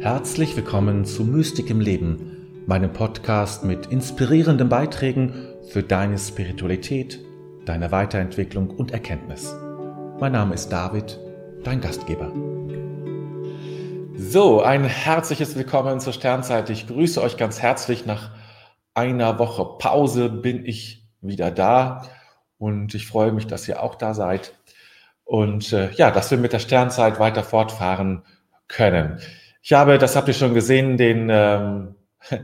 Herzlich willkommen zu Mystik im Leben, meinem Podcast mit inspirierenden Beiträgen für deine Spiritualität, deine Weiterentwicklung und Erkenntnis. Mein Name ist David, dein Gastgeber. So, ein herzliches Willkommen zur Sternzeit. Ich grüße euch ganz herzlich. Nach einer Woche Pause bin ich wieder da und ich freue mich, dass ihr auch da seid und äh, ja, dass wir mit der Sternzeit weiter fortfahren können. Ich habe, das habt ihr schon gesehen, den ähm,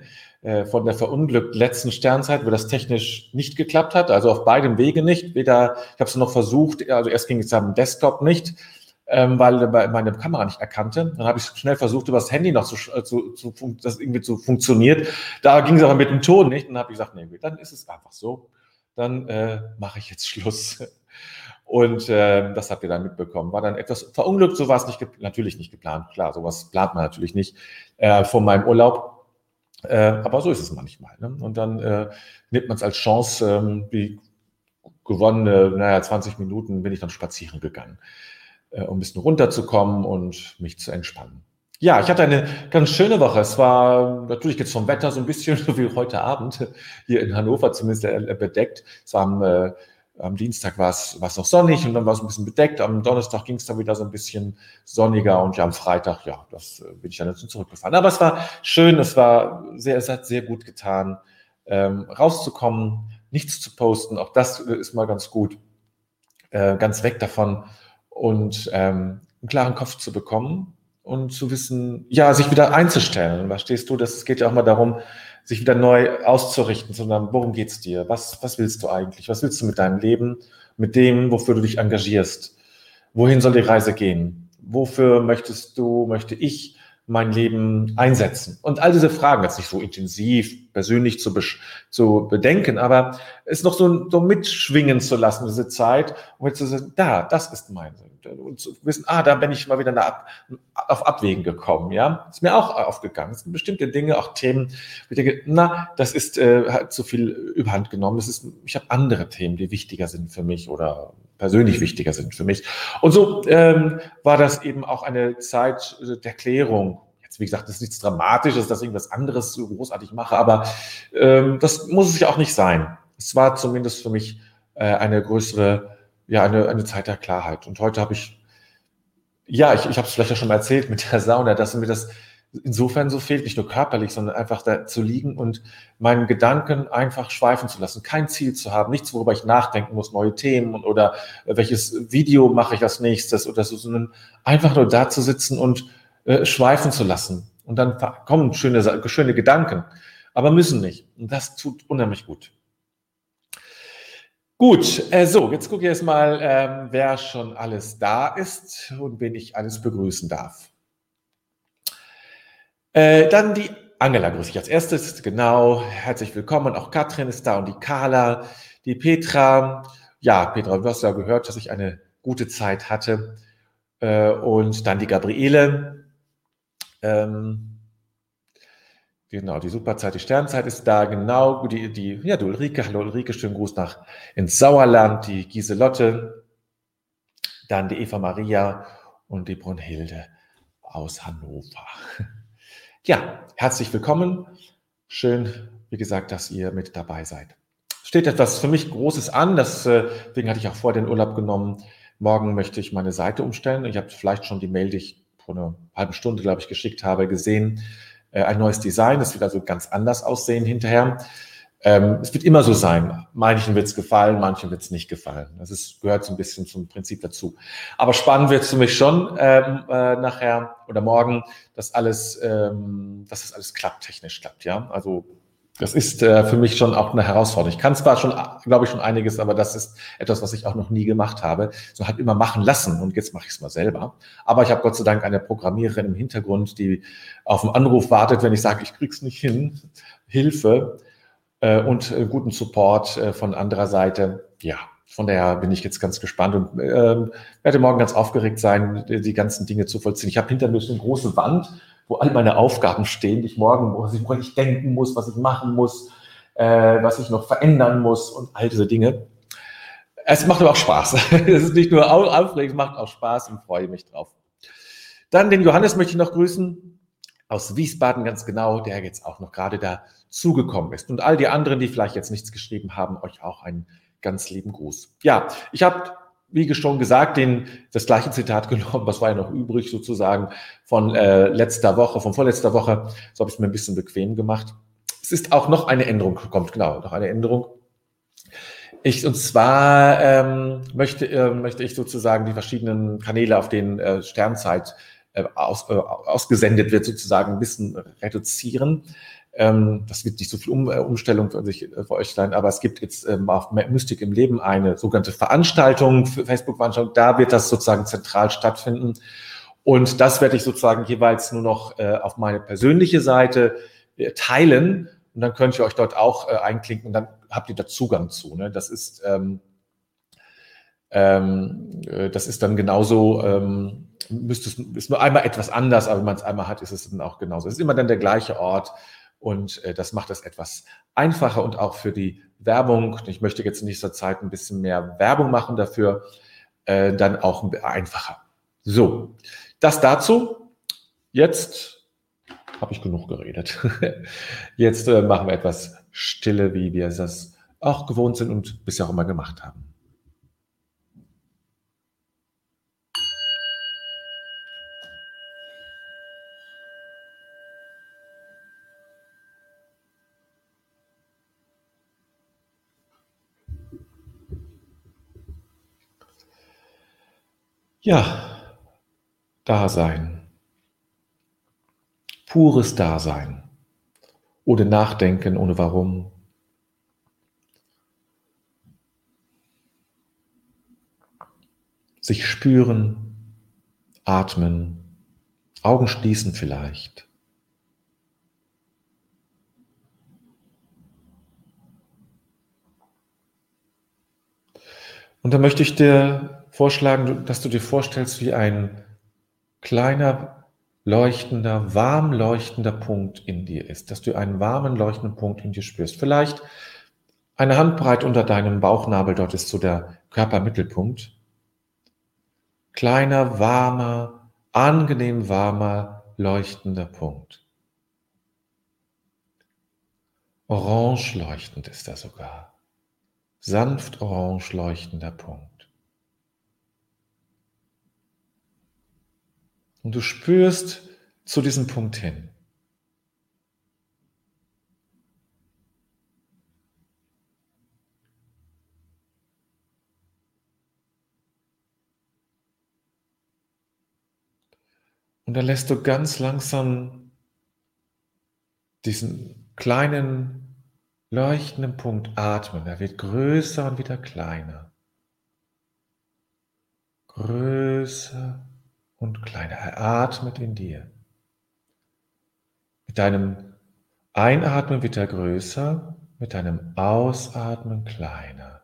äh, von der verunglückten letzten Sternzeit, wo das technisch nicht geklappt hat, also auf beidem Wege nicht. Weder, ich habe es noch versucht, also erst ging es am Desktop nicht, ähm, weil meine Kamera nicht erkannte. Dann habe ich schnell versucht, über das Handy noch zu, äh, zu, zu das irgendwie zu funktioniert. Da ging es aber mit dem Ton nicht. Dann habe ich gesagt, nee, dann ist es einfach so. Dann äh, mache ich jetzt Schluss. Und äh, das habt ihr dann mitbekommen. War dann etwas verunglückt, so war es nicht, natürlich nicht geplant. Klar, sowas plant man natürlich nicht äh, von meinem Urlaub. Äh, aber so ist es manchmal. Ne? Und dann äh, nimmt man es als Chance, ähm, wie gewonnene, naja, 20 Minuten bin ich dann spazieren gegangen, äh, um ein bisschen runterzukommen und mich zu entspannen. Ja, ich hatte eine ganz schöne Woche. Es war natürlich jetzt vom Wetter so ein bisschen so wie heute Abend hier in Hannover zumindest äh, bedeckt. Es war am äh, am Dienstag war es, war es noch sonnig und dann war es ein bisschen bedeckt. Am Donnerstag ging es dann wieder so ein bisschen sonniger und ja, am Freitag, ja, das äh, bin ich dann jetzt zurückgefahren. Aber es war schön, es war sehr, es hat sehr gut getan, ähm, rauszukommen, nichts zu posten. Auch das ist mal ganz gut, äh, ganz weg davon und ähm, einen klaren Kopf zu bekommen und zu wissen, ja, sich wieder einzustellen. Verstehst du? Das geht ja auch mal darum, sich wieder neu auszurichten, sondern worum geht's dir? Was, was willst du eigentlich? Was willst du mit deinem Leben, mit dem, wofür du dich engagierst? Wohin soll die Reise gehen? Wofür möchtest du, möchte ich mein Leben einsetzen? Und all diese Fragen jetzt nicht so intensiv persönlich zu, zu bedenken, aber es noch so, so mitschwingen zu lassen, diese Zeit, um jetzt zu sagen, da, das ist mein Sinn. Und zu wissen, ah, da bin ich mal wieder Ab, auf Abwägen gekommen, ja. Ist mir auch aufgegangen. Es sind bestimmte Dinge, auch Themen, wo ich denke, na, das ist äh, hat zu viel überhand genommen. Das ist, ich habe andere Themen, die wichtiger sind für mich oder persönlich wichtiger sind für mich. Und so ähm, war das eben auch eine Zeit der Klärung. Jetzt, wie gesagt, das ist nichts Dramatisches, dass ich irgendwas anderes so großartig mache, aber ähm, das muss es ja auch nicht sein. Es war zumindest für mich äh, eine größere, ja, eine, eine Zeit der Klarheit. Und heute habe ich, ja, ich, ich habe es vielleicht ja schon mal erzählt mit der Sauna, dass mir das insofern so fehlt, nicht nur körperlich, sondern einfach da zu liegen und meinen Gedanken einfach schweifen zu lassen, kein Ziel zu haben, nichts, worüber ich nachdenken muss, neue Themen oder welches Video mache ich als nächstes oder so, sondern einfach nur da zu sitzen und äh, schweifen zu lassen. Und dann kommen schöne, schöne Gedanken, aber müssen nicht. Und das tut unheimlich gut. Gut, äh, so, jetzt gucke ich jetzt mal, ähm, wer schon alles da ist und wen ich alles begrüßen darf. Äh, dann die Angela grüße ich als erstes, genau. Herzlich willkommen. Auch Katrin ist da und die Carla, die Petra. Ja, Petra, du hast ja gehört, dass ich eine gute Zeit hatte. Äh, und dann die Gabriele. Ähm, genau, die Superzeit, die Sternzeit ist da, genau. Die, die, ja, du Ulrike, hallo Ulrike, schönen Gruß nach ins Sauerland, die Giselotte, dann die Eva Maria und die Brunhilde aus Hannover. Ja, herzlich willkommen. Schön, wie gesagt, dass ihr mit dabei seid. Steht etwas für mich Großes an, äh, deswegen hatte ich auch vor den Urlaub genommen. Morgen möchte ich meine Seite umstellen. Ich habe vielleicht schon die Mail, die ich vor einer halben Stunde, glaube ich, geschickt habe, gesehen. Äh, ein neues Design, das wird also ganz anders aussehen hinterher. Ähm, es wird immer so sein. Manchen wird es gefallen, manchen wird es nicht gefallen. Das ist, gehört so ein bisschen zum Prinzip dazu. Aber spannend wird es für mich schon ähm, äh, nachher oder morgen, dass alles, ähm, dass das alles klappt, technisch klappt. Ja, also das ist äh, für mich schon auch eine Herausforderung. Ich kann zwar schon, glaube ich, schon einiges, aber das ist etwas, was ich auch noch nie gemacht habe. So halt immer machen lassen und jetzt mache ich es mal selber. Aber ich habe Gott sei Dank eine Programmiererin im Hintergrund, die auf einen Anruf wartet, wenn ich sage, ich krieg's nicht hin. Hilfe äh, und äh, guten Support äh, von anderer Seite. Ja, von daher bin ich jetzt ganz gespannt und äh, werde morgen ganz aufgeregt sein, die, die ganzen Dinge zu vollziehen. Ich habe hinter mir so eine große Wand, wo all meine Aufgaben stehen, die ich morgen, woran ich denken muss, was ich machen muss, äh, was ich noch verändern muss und all diese Dinge. Es macht aber auch Spaß. es ist nicht nur aufregend, es macht auch Spaß und freue mich drauf. Dann den Johannes möchte ich noch grüßen. Aus Wiesbaden ganz genau, der jetzt auch noch gerade da zugekommen ist. Und all die anderen, die vielleicht jetzt nichts geschrieben haben, euch auch einen ganz lieben Gruß. Ja, ich habe, wie schon gesagt, den, das gleiche Zitat genommen, was war ja noch übrig sozusagen von äh, letzter Woche, von vorletzter Woche. So habe ich es mir ein bisschen bequem gemacht. Es ist auch noch eine Änderung, kommt genau, noch eine Änderung. Ich, und zwar ähm, möchte, äh, möchte ich sozusagen die verschiedenen Kanäle, auf denen äh, Sternzeit aus, äh, ausgesendet wird, sozusagen ein bisschen reduzieren. Ähm, das wird nicht so viel um, äh, Umstellung für, sich, äh, für euch sein, aber es gibt jetzt ähm, auf Mystik im Leben eine sogenannte Veranstaltung, Facebook-Veranstaltung, da wird das sozusagen zentral stattfinden. Und das werde ich sozusagen jeweils nur noch äh, auf meine persönliche Seite äh, teilen. Und dann könnt ihr euch dort auch äh, einklinken und dann habt ihr da Zugang zu. Ne? Das ist ähm, ähm, äh, das ist dann genauso, ähm, müsste es, ist nur einmal etwas anders, aber wenn man es einmal hat, ist es dann auch genauso. Es ist immer dann der gleiche Ort und äh, das macht es etwas einfacher und auch für die Werbung. Ich möchte jetzt in nächster Zeit ein bisschen mehr Werbung machen dafür, äh, dann auch einfacher. So, das dazu. Jetzt habe ich genug geredet. Jetzt äh, machen wir etwas Stille, wie wir das auch gewohnt sind und bisher auch immer gemacht haben. Ja, Dasein. Pures Dasein. Ohne Nachdenken, ohne Warum. Sich spüren, atmen, Augen schließen vielleicht. Und da möchte ich dir vorschlagen, dass du dir vorstellst, wie ein kleiner, leuchtender, warm leuchtender Punkt in dir ist, dass du einen warmen, leuchtenden Punkt in dir spürst. Vielleicht eine Handbreit unter deinem Bauchnabel, dort ist so der Körpermittelpunkt. Kleiner, warmer, angenehm warmer, leuchtender Punkt. Orange leuchtend ist er sogar. Sanft orange leuchtender Punkt. Und du spürst zu diesem Punkt hin. Und dann lässt du ganz langsam diesen kleinen leuchtenden Punkt atmen. Er wird größer und wieder kleiner. Größer und kleiner. Er atmet in dir. Mit deinem Einatmen wird er größer, mit deinem Ausatmen kleiner.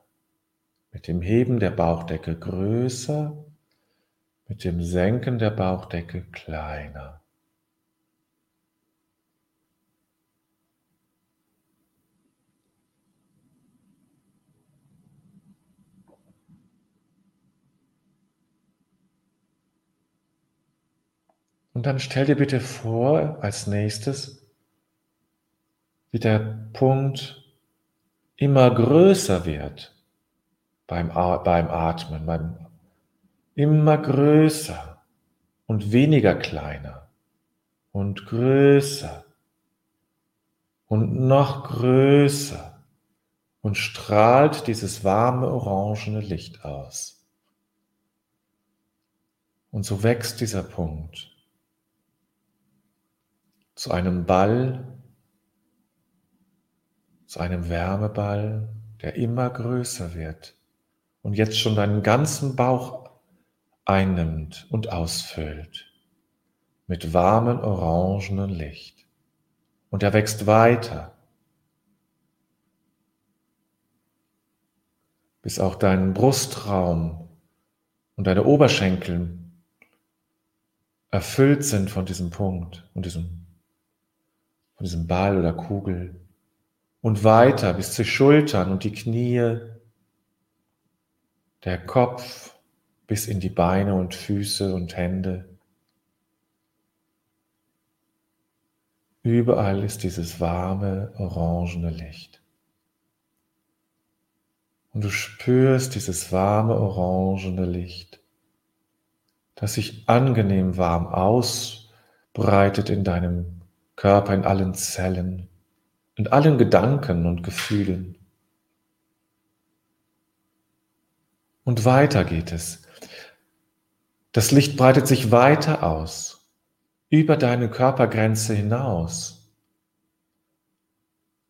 Mit dem Heben der Bauchdecke größer, mit dem Senken der Bauchdecke kleiner. Und dann stell dir bitte vor, als nächstes, wie der Punkt immer größer wird beim, beim Atmen, beim immer größer und weniger kleiner und größer und noch größer und strahlt dieses warme orangene Licht aus. Und so wächst dieser Punkt zu einem Ball, zu einem Wärmeball, der immer größer wird und jetzt schon deinen ganzen Bauch einnimmt und ausfüllt mit warmem orangenen Licht. Und er wächst weiter, bis auch dein Brustraum und deine Oberschenkel erfüllt sind von diesem Punkt und diesem von diesem Ball oder Kugel und weiter bis zu Schultern und die Knie, der Kopf bis in die Beine und Füße und Hände. Überall ist dieses warme, orangene Licht. Und du spürst dieses warme, orangene Licht, das sich angenehm warm ausbreitet in deinem Körper, in allen Zellen, in allen Gedanken und Gefühlen. Und weiter geht es. Das Licht breitet sich weiter aus über deine Körpergrenze hinaus,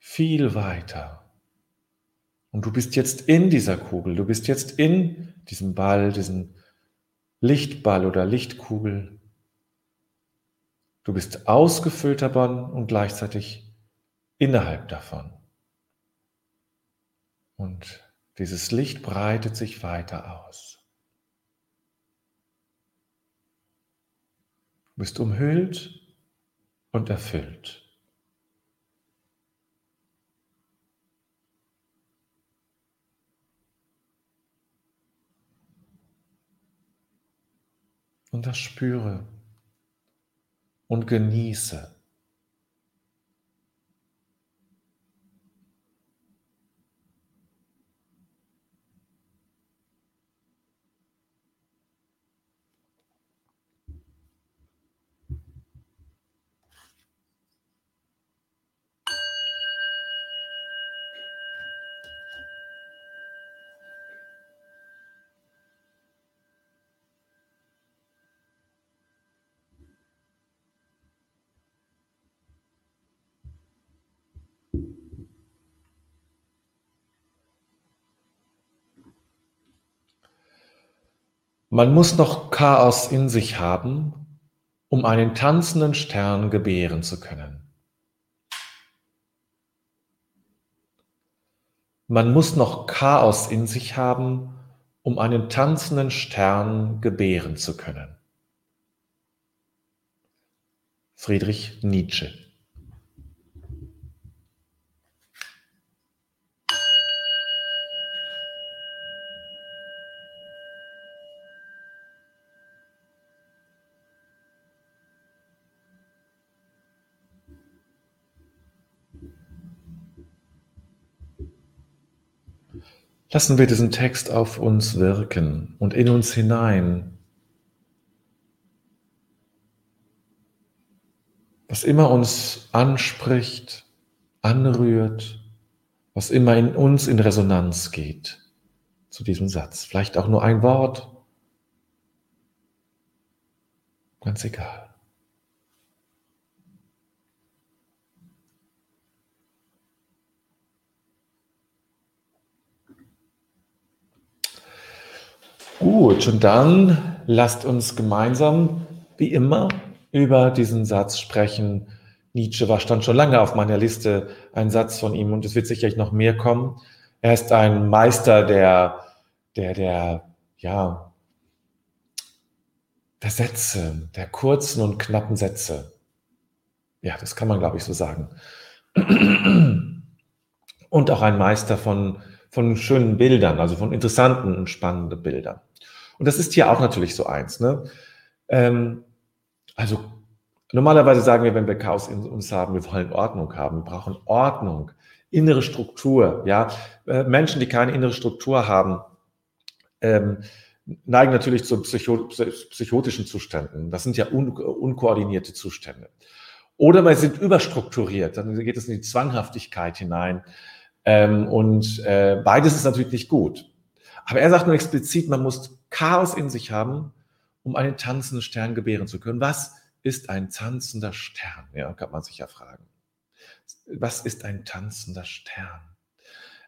viel weiter. Und du bist jetzt in dieser Kugel, du bist jetzt in diesem Ball, diesem Lichtball oder Lichtkugel. Du bist ausgefüllt davon und gleichzeitig innerhalb davon. Und dieses Licht breitet sich weiter aus. Du bist umhüllt und erfüllt. Und das spüre und genieße. Man muss noch Chaos in sich haben, um einen tanzenden Stern gebären zu können. Man muss noch Chaos in sich haben, um einen tanzenden Stern gebären zu können. Friedrich Nietzsche Lassen wir diesen Text auf uns wirken und in uns hinein. Was immer uns anspricht, anrührt, was immer in uns in Resonanz geht zu diesem Satz. Vielleicht auch nur ein Wort. Ganz egal. Gut, und dann lasst uns gemeinsam, wie immer, über diesen Satz sprechen. Nietzsche war, stand schon lange auf meiner Liste, ein Satz von ihm, und es wird sicherlich noch mehr kommen. Er ist ein Meister der, der, der, ja, der Sätze, der kurzen und knappen Sätze. Ja, das kann man, glaube ich, so sagen. Und auch ein Meister von, von schönen Bildern, also von interessanten und spannenden Bildern. Und das ist hier auch natürlich so eins. Ne? Ähm, also normalerweise sagen wir, wenn wir Chaos in uns haben, wir wollen Ordnung haben. Wir brauchen Ordnung, innere Struktur. Ja, äh, Menschen, die keine innere Struktur haben, ähm, neigen natürlich zu psycho psychotischen Zuständen. Das sind ja un unkoordinierte Zustände. Oder wir sind überstrukturiert, dann geht es in die Zwanghaftigkeit hinein. Ähm, und äh, beides ist natürlich nicht gut. Aber er sagt nur explizit, man muss Chaos in sich haben, um einen tanzenden Stern gebären zu können. Was ist ein tanzender Stern? Ja, kann man sich ja fragen. Was ist ein tanzender Stern?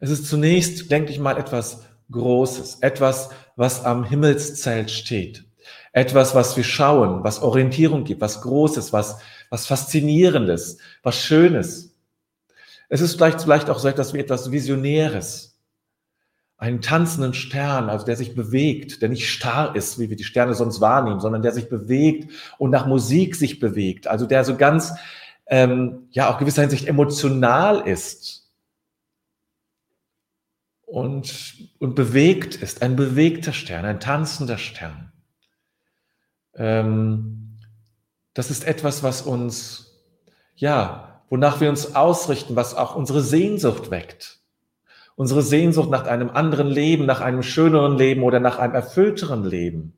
Es ist zunächst, denke ich mal, etwas Großes, etwas, was am Himmelszelt steht, etwas, was wir schauen, was Orientierung gibt, was Großes, was, was Faszinierendes, was Schönes. Es ist vielleicht, vielleicht auch so etwas wie etwas Visionäres, einen tanzenden Stern, also der sich bewegt, der nicht starr ist, wie wir die Sterne sonst wahrnehmen, sondern der sich bewegt und nach Musik sich bewegt, also der so ganz, ähm, ja, auch gewisser Hinsicht emotional ist. Und, und bewegt ist, ein bewegter Stern, ein tanzender Stern. Ähm, das ist etwas, was uns ja, wonach wir uns ausrichten, was auch unsere Sehnsucht weckt. Unsere Sehnsucht nach einem anderen Leben, nach einem schöneren Leben oder nach einem erfüllteren Leben.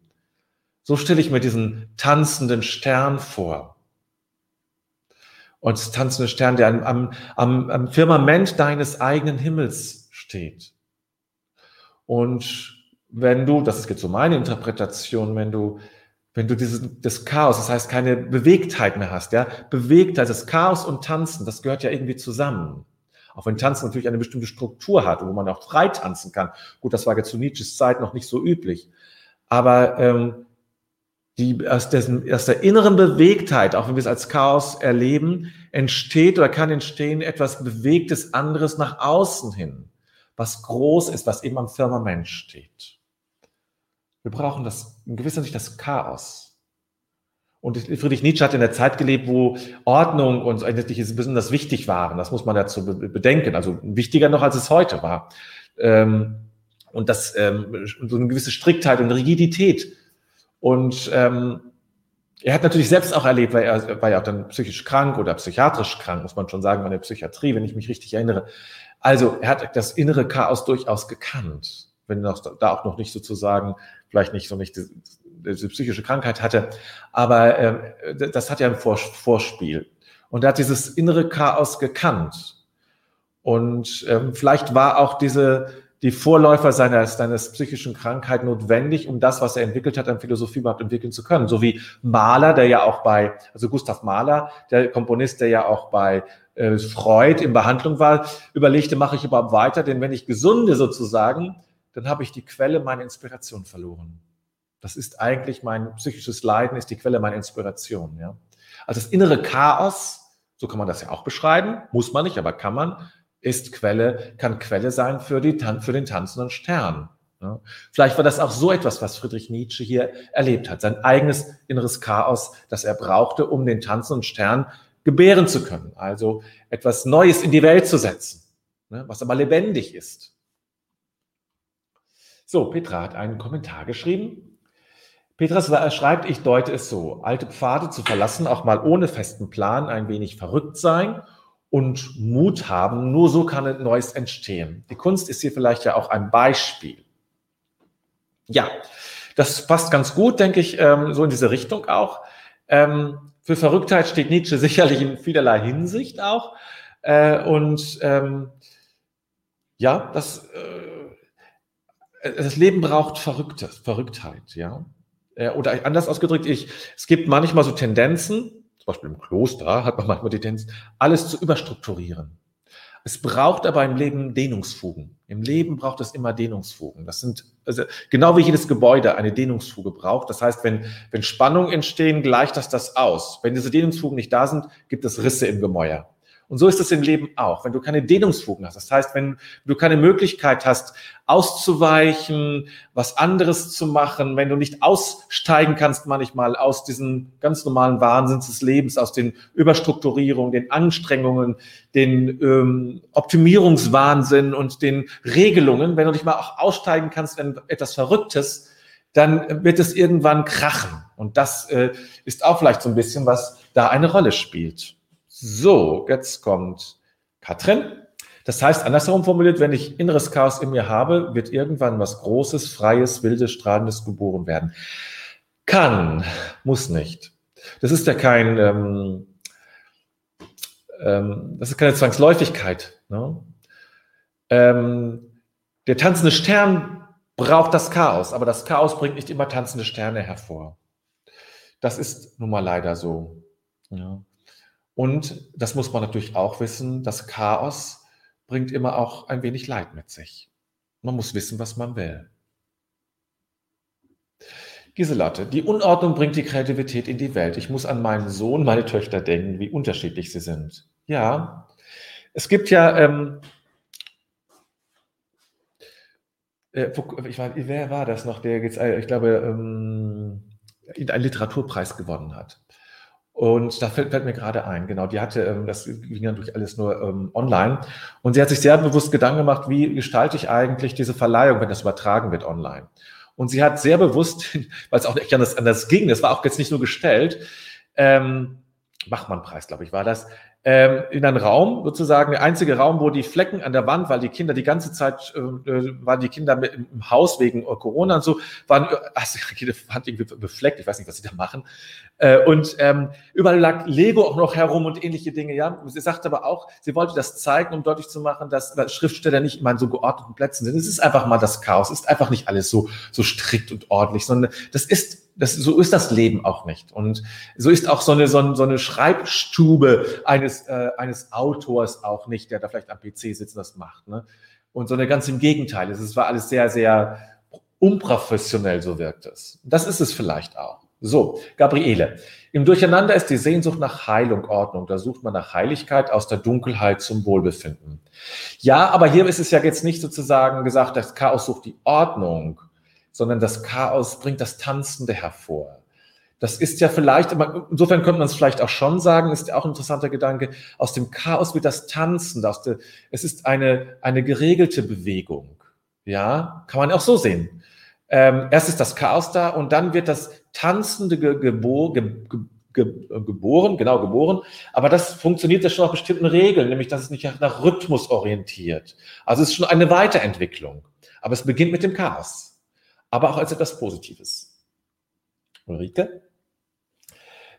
So stelle ich mir diesen tanzenden Stern vor. Und das tanzende Stern, der am, am, am Firmament deines eigenen Himmels steht. Und wenn du, das ist jetzt so meine Interpretation, wenn du, wenn du dieses, das Chaos, das heißt keine Bewegtheit mehr hast, ja, Bewegtheit, das Chaos und Tanzen, das gehört ja irgendwie zusammen. Auch wenn Tanzen natürlich eine bestimmte Struktur hat, wo man auch frei tanzen kann. Gut, das war jetzt zu Nietzsches Zeit noch nicht so üblich. Aber ähm, die, aus, dessen, aus der inneren Bewegtheit, auch wenn wir es als Chaos erleben, entsteht oder kann entstehen etwas Bewegtes anderes nach außen hin, was groß ist, was eben am Firmament steht. Wir brauchen das, in gewisser Sicht das Chaos. Und Friedrich Nietzsche hat in der Zeit gelebt, wo Ordnung und eigentlich besonders wichtig waren. Das muss man dazu bedenken. Also wichtiger noch, als es heute war. Ähm, und das, ähm, so eine gewisse Striktheit und Rigidität. Und ähm, er hat natürlich selbst auch erlebt, weil er war ja auch dann psychisch krank oder psychiatrisch krank, muss man schon sagen, in der Psychiatrie, wenn ich mich richtig erinnere. Also er hat das innere Chaos durchaus gekannt, wenn er da auch noch nicht sozusagen vielleicht nicht so nicht diese psychische Krankheit hatte, aber äh, das hat ja ein Vorspiel. Und er hat dieses innere Chaos gekannt. Und ähm, vielleicht war auch diese, die Vorläufer seiner, seines psychischen Krankheit notwendig, um das, was er entwickelt hat, an Philosophie überhaupt entwickeln zu können. So wie Mahler, der ja auch bei, also Gustav Mahler, der Komponist, der ja auch bei äh, Freud in Behandlung war, überlegte, mache ich überhaupt weiter? Denn wenn ich gesunde sozusagen, dann habe ich die Quelle meiner Inspiration verloren. Das ist eigentlich mein psychisches Leiden, ist die Quelle meiner Inspiration. Ja? Also das innere Chaos, so kann man das ja auch beschreiben, muss man nicht, aber kann man, ist Quelle, kann Quelle sein für, die, für den tanzenden Stern. Ja? Vielleicht war das auch so etwas, was Friedrich Nietzsche hier erlebt hat, sein eigenes inneres Chaos, das er brauchte, um den tanzenden Stern gebären zu können. Also etwas Neues in die Welt zu setzen, ne? was aber lebendig ist. So, Petra hat einen Kommentar geschrieben. Petra schreibt, ich deute es so, alte Pfade zu verlassen, auch mal ohne festen Plan, ein wenig verrückt sein und Mut haben, nur so kann ein Neues entstehen. Die Kunst ist hier vielleicht ja auch ein Beispiel. Ja, das passt ganz gut, denke ich, ähm, so in diese Richtung auch. Ähm, für Verrücktheit steht Nietzsche sicherlich in vielerlei Hinsicht auch. Äh, und ähm, ja, das das Leben braucht Verrückte, Verrücktheit, ja. Äh, oder anders ausgedrückt, ich, es gibt manchmal so Tendenzen, zum Beispiel im Kloster hat man manchmal die Tendenz, alles zu überstrukturieren. Es braucht aber im Leben Dehnungsfugen. Im Leben braucht es immer Dehnungsfugen. Das sind, also genau wie jedes Gebäude eine Dehnungsfuge braucht. Das heißt, wenn, wenn Spannungen entstehen, gleicht das das aus. Wenn diese Dehnungsfugen nicht da sind, gibt es Risse im Gemäuer. Und so ist es im Leben auch. Wenn du keine Dehnungsfugen hast, das heißt, wenn du keine Möglichkeit hast, auszuweichen, was anderes zu machen, wenn du nicht aussteigen kannst manchmal aus diesen ganz normalen Wahnsinn des Lebens, aus den Überstrukturierungen, den Anstrengungen, den ähm, Optimierungswahnsinn und den Regelungen, wenn du nicht mal auch aussteigen kannst in etwas Verrücktes, dann wird es irgendwann krachen. Und das äh, ist auch vielleicht so ein bisschen, was da eine Rolle spielt. So, jetzt kommt Katrin. Das heißt, andersherum formuliert, wenn ich inneres Chaos in mir habe, wird irgendwann was Großes, Freies, Wildes, Strahlendes geboren werden. Kann, muss nicht. Das ist ja kein, ähm, ähm, das ist keine Zwangsläufigkeit. Ne? Ähm, der tanzende Stern braucht das Chaos, aber das Chaos bringt nicht immer tanzende Sterne hervor. Das ist nun mal leider so. Ja. Und das muss man natürlich auch wissen, das Chaos bringt immer auch ein wenig Leid mit sich. Man muss wissen, was man will. Giselotte, die Unordnung bringt die Kreativität in die Welt. Ich muss an meinen Sohn, meine Töchter denken, wie unterschiedlich sie sind. Ja, es gibt ja, ähm, äh, ich meine, wer war das noch, der jetzt, äh, ich glaube, ähm, einen Literaturpreis gewonnen hat. Und da fällt, fällt, mir gerade ein, genau, die hatte, ähm, das ging natürlich alles nur ähm, online. Und sie hat sich sehr bewusst Gedanken gemacht, wie gestalte ich eigentlich diese Verleihung, wenn das übertragen wird online. Und sie hat sehr bewusst, weil es auch nicht anders, anders ging, das war auch jetzt nicht nur gestellt, ähm, Bachmann-Preis, glaube ich, war das, ähm, in einen Raum, sozusagen der einzige Raum, wo die Flecken an der Wand, weil die Kinder die ganze Zeit, äh, waren die Kinder im Haus wegen Corona und so, waren, also jede Wand irgendwie befleckt, ich weiß nicht, was sie da machen. Äh, und ähm, überall lag Lego auch noch herum und ähnliche Dinge, ja. Sie sagte aber auch, sie wollte das zeigen, um deutlich zu machen, dass Schriftsteller nicht immer in so geordneten Plätzen sind. Es ist einfach mal das Chaos, es ist einfach nicht alles so, so strikt und ordentlich, sondern das ist das, so ist das Leben auch nicht. Und so ist auch so eine, so eine, so eine Schreibstube eines, äh, eines Autors auch nicht, der da vielleicht am PC sitzt und das macht. Ne? Und so eine ganz im Gegenteil. Es war alles sehr, sehr unprofessionell, so wirkt es. Das ist es vielleicht auch. So, Gabriele. Im Durcheinander ist die Sehnsucht nach Heilung, Ordnung. Da sucht man nach Heiligkeit aus der Dunkelheit zum Wohlbefinden. Ja, aber hier ist es ja jetzt nicht sozusagen gesagt, das Chaos sucht die Ordnung, sondern das Chaos bringt das Tanzende hervor. Das ist ja vielleicht, insofern könnte man es vielleicht auch schon sagen, ist auch ein interessanter Gedanke, aus dem Chaos wird das Tanzen, aus der, es ist eine, eine geregelte Bewegung. Ja, kann man auch so sehen. Ähm, erst ist das Chaos da und dann wird das Tanzende ge gebor ge ge geboren, genau geboren. Aber das funktioniert ja schon nach bestimmten Regeln, nämlich dass es nicht nach Rhythmus orientiert. Also es ist schon eine Weiterentwicklung. Aber es beginnt mit dem Chaos aber auch als etwas Positives. Ulrike?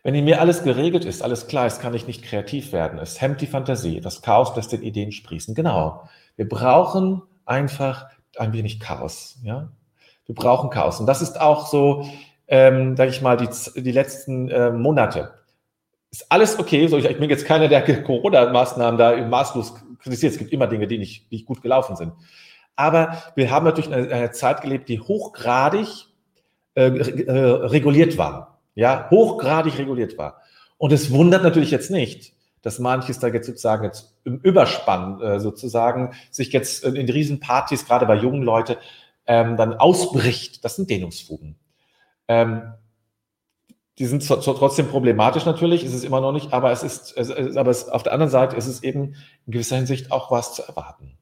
Wenn in mir alles geregelt ist, alles klar ist, kann ich nicht kreativ werden. Es hemmt die Fantasie. Das Chaos lässt den Ideen sprießen. Genau. Wir brauchen einfach ein wenig Chaos. Ja? Wir brauchen Chaos. Und das ist auch so, ähm, sage ich mal, die, die letzten äh, Monate. Ist alles okay? So, ich, ich bin jetzt keiner, der Corona-Maßnahmen da maßlos kritisiert. Es gibt immer Dinge, die nicht, die nicht gut gelaufen sind. Aber wir haben natürlich eine, eine Zeit gelebt, die hochgradig äh, äh, reguliert war. Ja, hochgradig reguliert war. Und es wundert natürlich jetzt nicht, dass manches da jetzt sozusagen jetzt im Überspann äh, sozusagen sich jetzt in, in Riesenpartys, gerade bei jungen Leuten, ähm, dann ausbricht. Das sind Dehnungsfugen. Ähm, die sind trotzdem problematisch natürlich, ist es immer noch nicht, aber es ist, es, aber es, auf der anderen Seite ist es eben in gewisser Hinsicht auch was zu erwarten.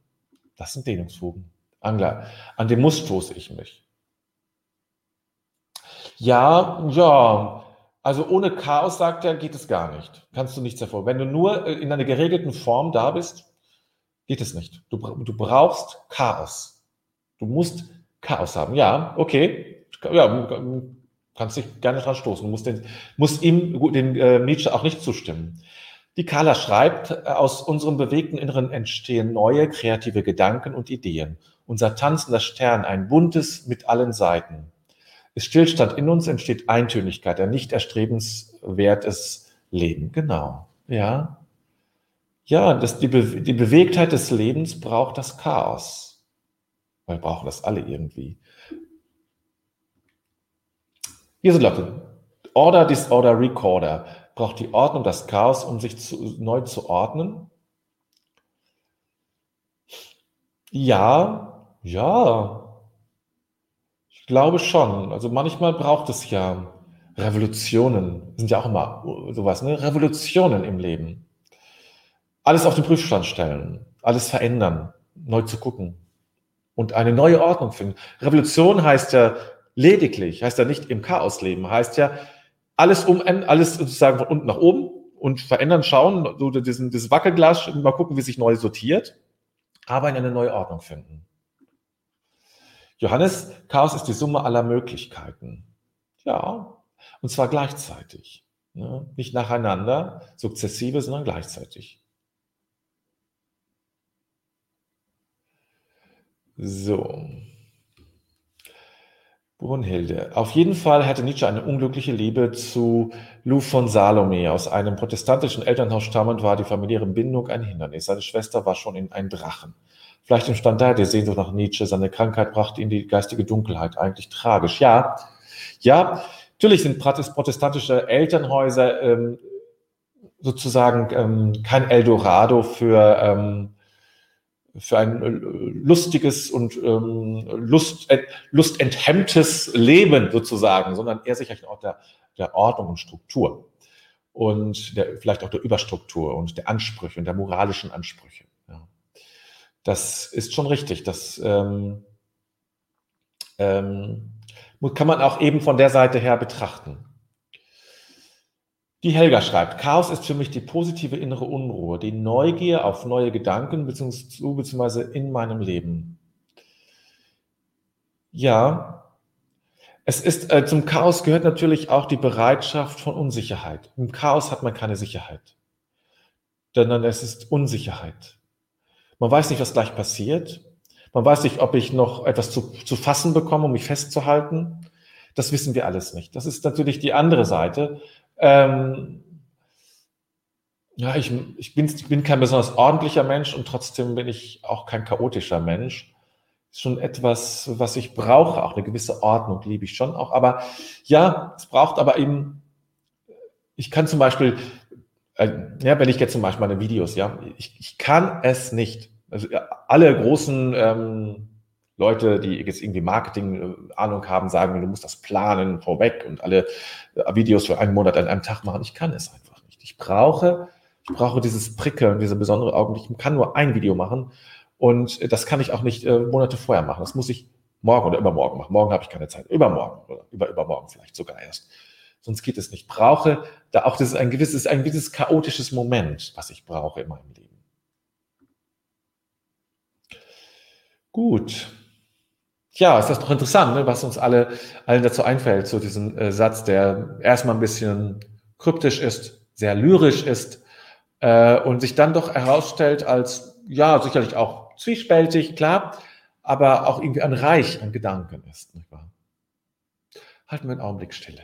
Das sind Dehnungsfugen. Angler. An dem muss stoße ich mich. Ja, ja. Also ohne Chaos, sagt er, geht es gar nicht. Kannst du nichts davor. Wenn du nur äh, in einer geregelten Form da bist, geht es nicht. Du, du brauchst Chaos. Du musst Chaos haben. Ja, okay. Ja, kannst dich gerne dran stoßen. Du musst, den, musst ihm, den äh, Nietzsche auch nicht zustimmen. Die Carla schreibt, äh, aus unserem bewegten Inneren entstehen neue kreative Gedanken und Ideen. Unser tanzender Stern, ein buntes mit allen Seiten. Ist Stillstand in uns, entsteht Eintönigkeit, ein nicht erstrebenswertes Leben. Genau. Ja. Ja, das, die, Be die Bewegtheit des Lebens braucht das Chaos. Wir brauchen das alle irgendwie. Hier sind Leute. Order, Disorder, Recorder braucht die Ordnung das Chaos, um sich zu, neu zu ordnen? Ja, ja. Ich glaube schon. Also manchmal braucht es ja Revolutionen. Sind ja auch immer sowas, ne? Revolutionen im Leben. Alles auf den Prüfstand stellen, alles verändern, neu zu gucken und eine neue Ordnung finden. Revolution heißt ja lediglich, heißt ja nicht im Chaos leben, heißt ja alles um, alles sozusagen von unten nach oben und verändern, schauen, so diesen, dieses Wackelglas, mal gucken, wie sich neu sortiert, aber in eine neue Ordnung finden. Johannes, Chaos ist die Summe aller Möglichkeiten. Ja, und zwar gleichzeitig. Ne? Nicht nacheinander, sukzessive, sondern gleichzeitig. So. Brunhilde. Auf jeden Fall hatte Nietzsche eine unglückliche Liebe zu Lou von Salome. Aus einem protestantischen Elternhaus stammend war die familiäre Bindung ein Hindernis. Seine Schwester war schon in ein Drachen. Vielleicht entstand daher die Sehnsucht nach Nietzsche. Seine Krankheit brachte ihn die geistige Dunkelheit. Eigentlich tragisch. Ja, ja, natürlich sind protestantische Elternhäuser ähm, sozusagen ähm, kein Eldorado für ähm, für ein äh, lustiges und ähm, Lust, äh, lustenthemmtes Leben sozusagen, sondern eher sicherlich ein Ort der, der Ordnung und Struktur und der, vielleicht auch der Überstruktur und der Ansprüche und der moralischen Ansprüche. Ja. Das ist schon richtig. Das ähm, ähm, kann man auch eben von der Seite her betrachten. Die Helga schreibt, Chaos ist für mich die positive innere Unruhe, die Neugier auf neue Gedanken beziehungsweise in meinem Leben. Ja, es ist äh, zum Chaos gehört natürlich auch die Bereitschaft von Unsicherheit. Im Chaos hat man keine Sicherheit, sondern es ist Unsicherheit. Man weiß nicht, was gleich passiert. Man weiß nicht, ob ich noch etwas zu, zu fassen bekomme, um mich festzuhalten. Das wissen wir alles nicht. Das ist natürlich die andere Seite. Ähm, ja, ich, ich, bin, ich bin kein besonders ordentlicher Mensch und trotzdem bin ich auch kein chaotischer Mensch. Ist schon etwas, was ich brauche, auch eine gewisse Ordnung liebe ich schon auch. Aber ja, es braucht aber eben, ich kann zum Beispiel, äh, ja, wenn ich jetzt zum Beispiel meine Videos, ja, ich, ich kann es nicht. Also alle großen ähm, Leute, die jetzt irgendwie Marketing-Ahnung haben, sagen, du musst das planen vorweg und alle äh, Videos für einen Monat an einem Tag machen. Ich kann es einfach nicht. Ich brauche, ich brauche dieses Prickeln, diese besondere Augenblick. Ich kann nur ein Video machen und das kann ich auch nicht äh, Monate vorher machen. Das muss ich morgen oder übermorgen machen. Morgen habe ich keine Zeit. Übermorgen oder über, übermorgen vielleicht sogar erst. Sonst geht es nicht. Ich brauche da auch das ist ein gewisses, ein gewisses chaotisches Moment, was ich brauche in meinem Leben. Gut. Ja, ist das doch interessant, ne, was uns alle allen dazu einfällt, zu diesem äh, Satz, der erstmal ein bisschen kryptisch ist, sehr lyrisch ist äh, und sich dann doch herausstellt als, ja, sicherlich auch zwiespältig, klar, aber auch irgendwie ein Reich an Gedanken ist. Nicht wahr? Halten wir einen Augenblick Stille.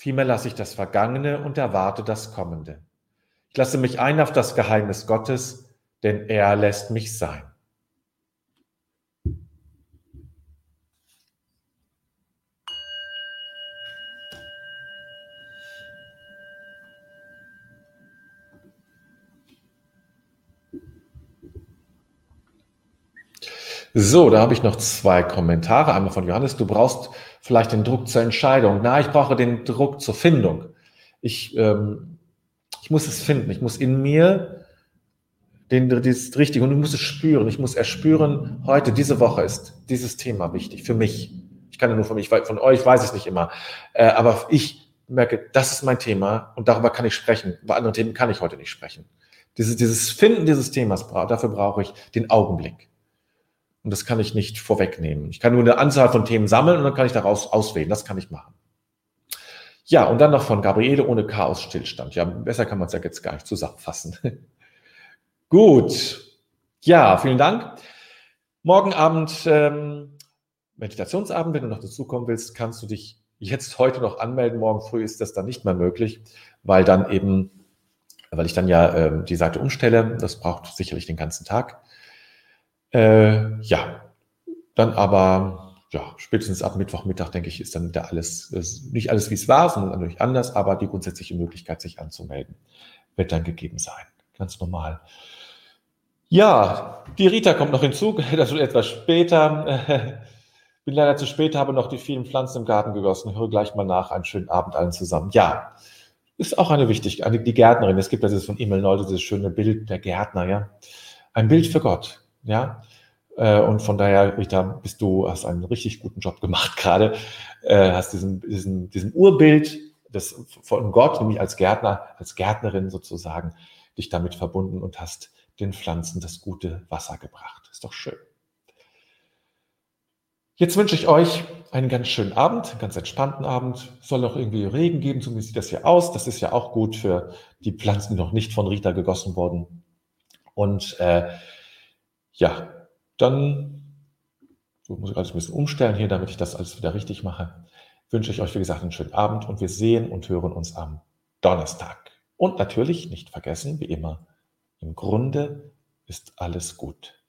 Vielmehr lasse ich das Vergangene und erwarte das Kommende. Ich lasse mich ein auf das Geheimnis Gottes, denn er lässt mich sein. So, da habe ich noch zwei Kommentare. Einmal von Johannes. Du brauchst vielleicht den Druck zur Entscheidung. Na, ich brauche den Druck zur Findung. Ich, ähm, ich muss es finden. Ich muss in mir den, das Richtige und ich muss es spüren. Ich muss erspüren, heute, diese Woche ist dieses Thema wichtig für mich. Ich kann ja nur von mich, von euch weiß ich es nicht immer. Äh, aber ich merke, das ist mein Thema und darüber kann ich sprechen. Bei anderen Themen kann ich heute nicht sprechen. Dieses, dieses Finden dieses Themas, dafür brauche ich den Augenblick. Und das kann ich nicht vorwegnehmen. Ich kann nur eine Anzahl von Themen sammeln und dann kann ich daraus auswählen. Das kann ich machen. Ja, und dann noch von Gabriele ohne Chaos Stillstand. Ja, besser kann man es ja jetzt gar nicht zusammenfassen. Gut. Ja, vielen Dank. Morgen Abend ähm, Meditationsabend. Wenn du noch dazukommen willst, kannst du dich jetzt heute noch anmelden. Morgen früh ist das dann nicht mehr möglich, weil dann eben, weil ich dann ja ähm, die Seite umstelle. Das braucht sicherlich den ganzen Tag. Äh, ja, dann aber, ja, spätestens ab Mittwochmittag, denke ich, ist dann wieder alles, ist nicht alles wie es war, sondern natürlich anders, aber die grundsätzliche Möglichkeit, sich anzumelden, wird dann gegeben sein. Ganz normal. Ja, die Rita kommt noch hinzu, das wird etwas später. Bin leider zu spät, habe noch die vielen Pflanzen im Garten gegossen. Höre gleich mal nach. Einen schönen Abend allen zusammen. Ja, ist auch eine wichtige, die Gärtnerin. Es gibt ja dieses von Emil Nolde, dieses schöne Bild der Gärtner, ja. Ein Bild für Gott, ja. Äh, und von daher, Rita, bist du, hast einen richtig guten Job gemacht gerade, äh, hast diesen, diesen, diesem Urbild des, von Gott, nämlich als Gärtner, als Gärtnerin sozusagen, dich damit verbunden und hast den Pflanzen das gute Wasser gebracht. Ist doch schön. Jetzt wünsche ich euch einen ganz schönen Abend, einen ganz entspannten Abend. Es soll noch irgendwie Regen geben, zumindest sieht das hier aus. Das ist ja auch gut für die Pflanzen, die noch nicht von Rita gegossen wurden. Und äh, ja, dann so muss ich alles ein bisschen umstellen hier, damit ich das alles wieder richtig mache. Wünsche ich euch, wie gesagt, einen schönen Abend und wir sehen und hören uns am Donnerstag. Und natürlich nicht vergessen, wie immer, im Grunde ist alles gut.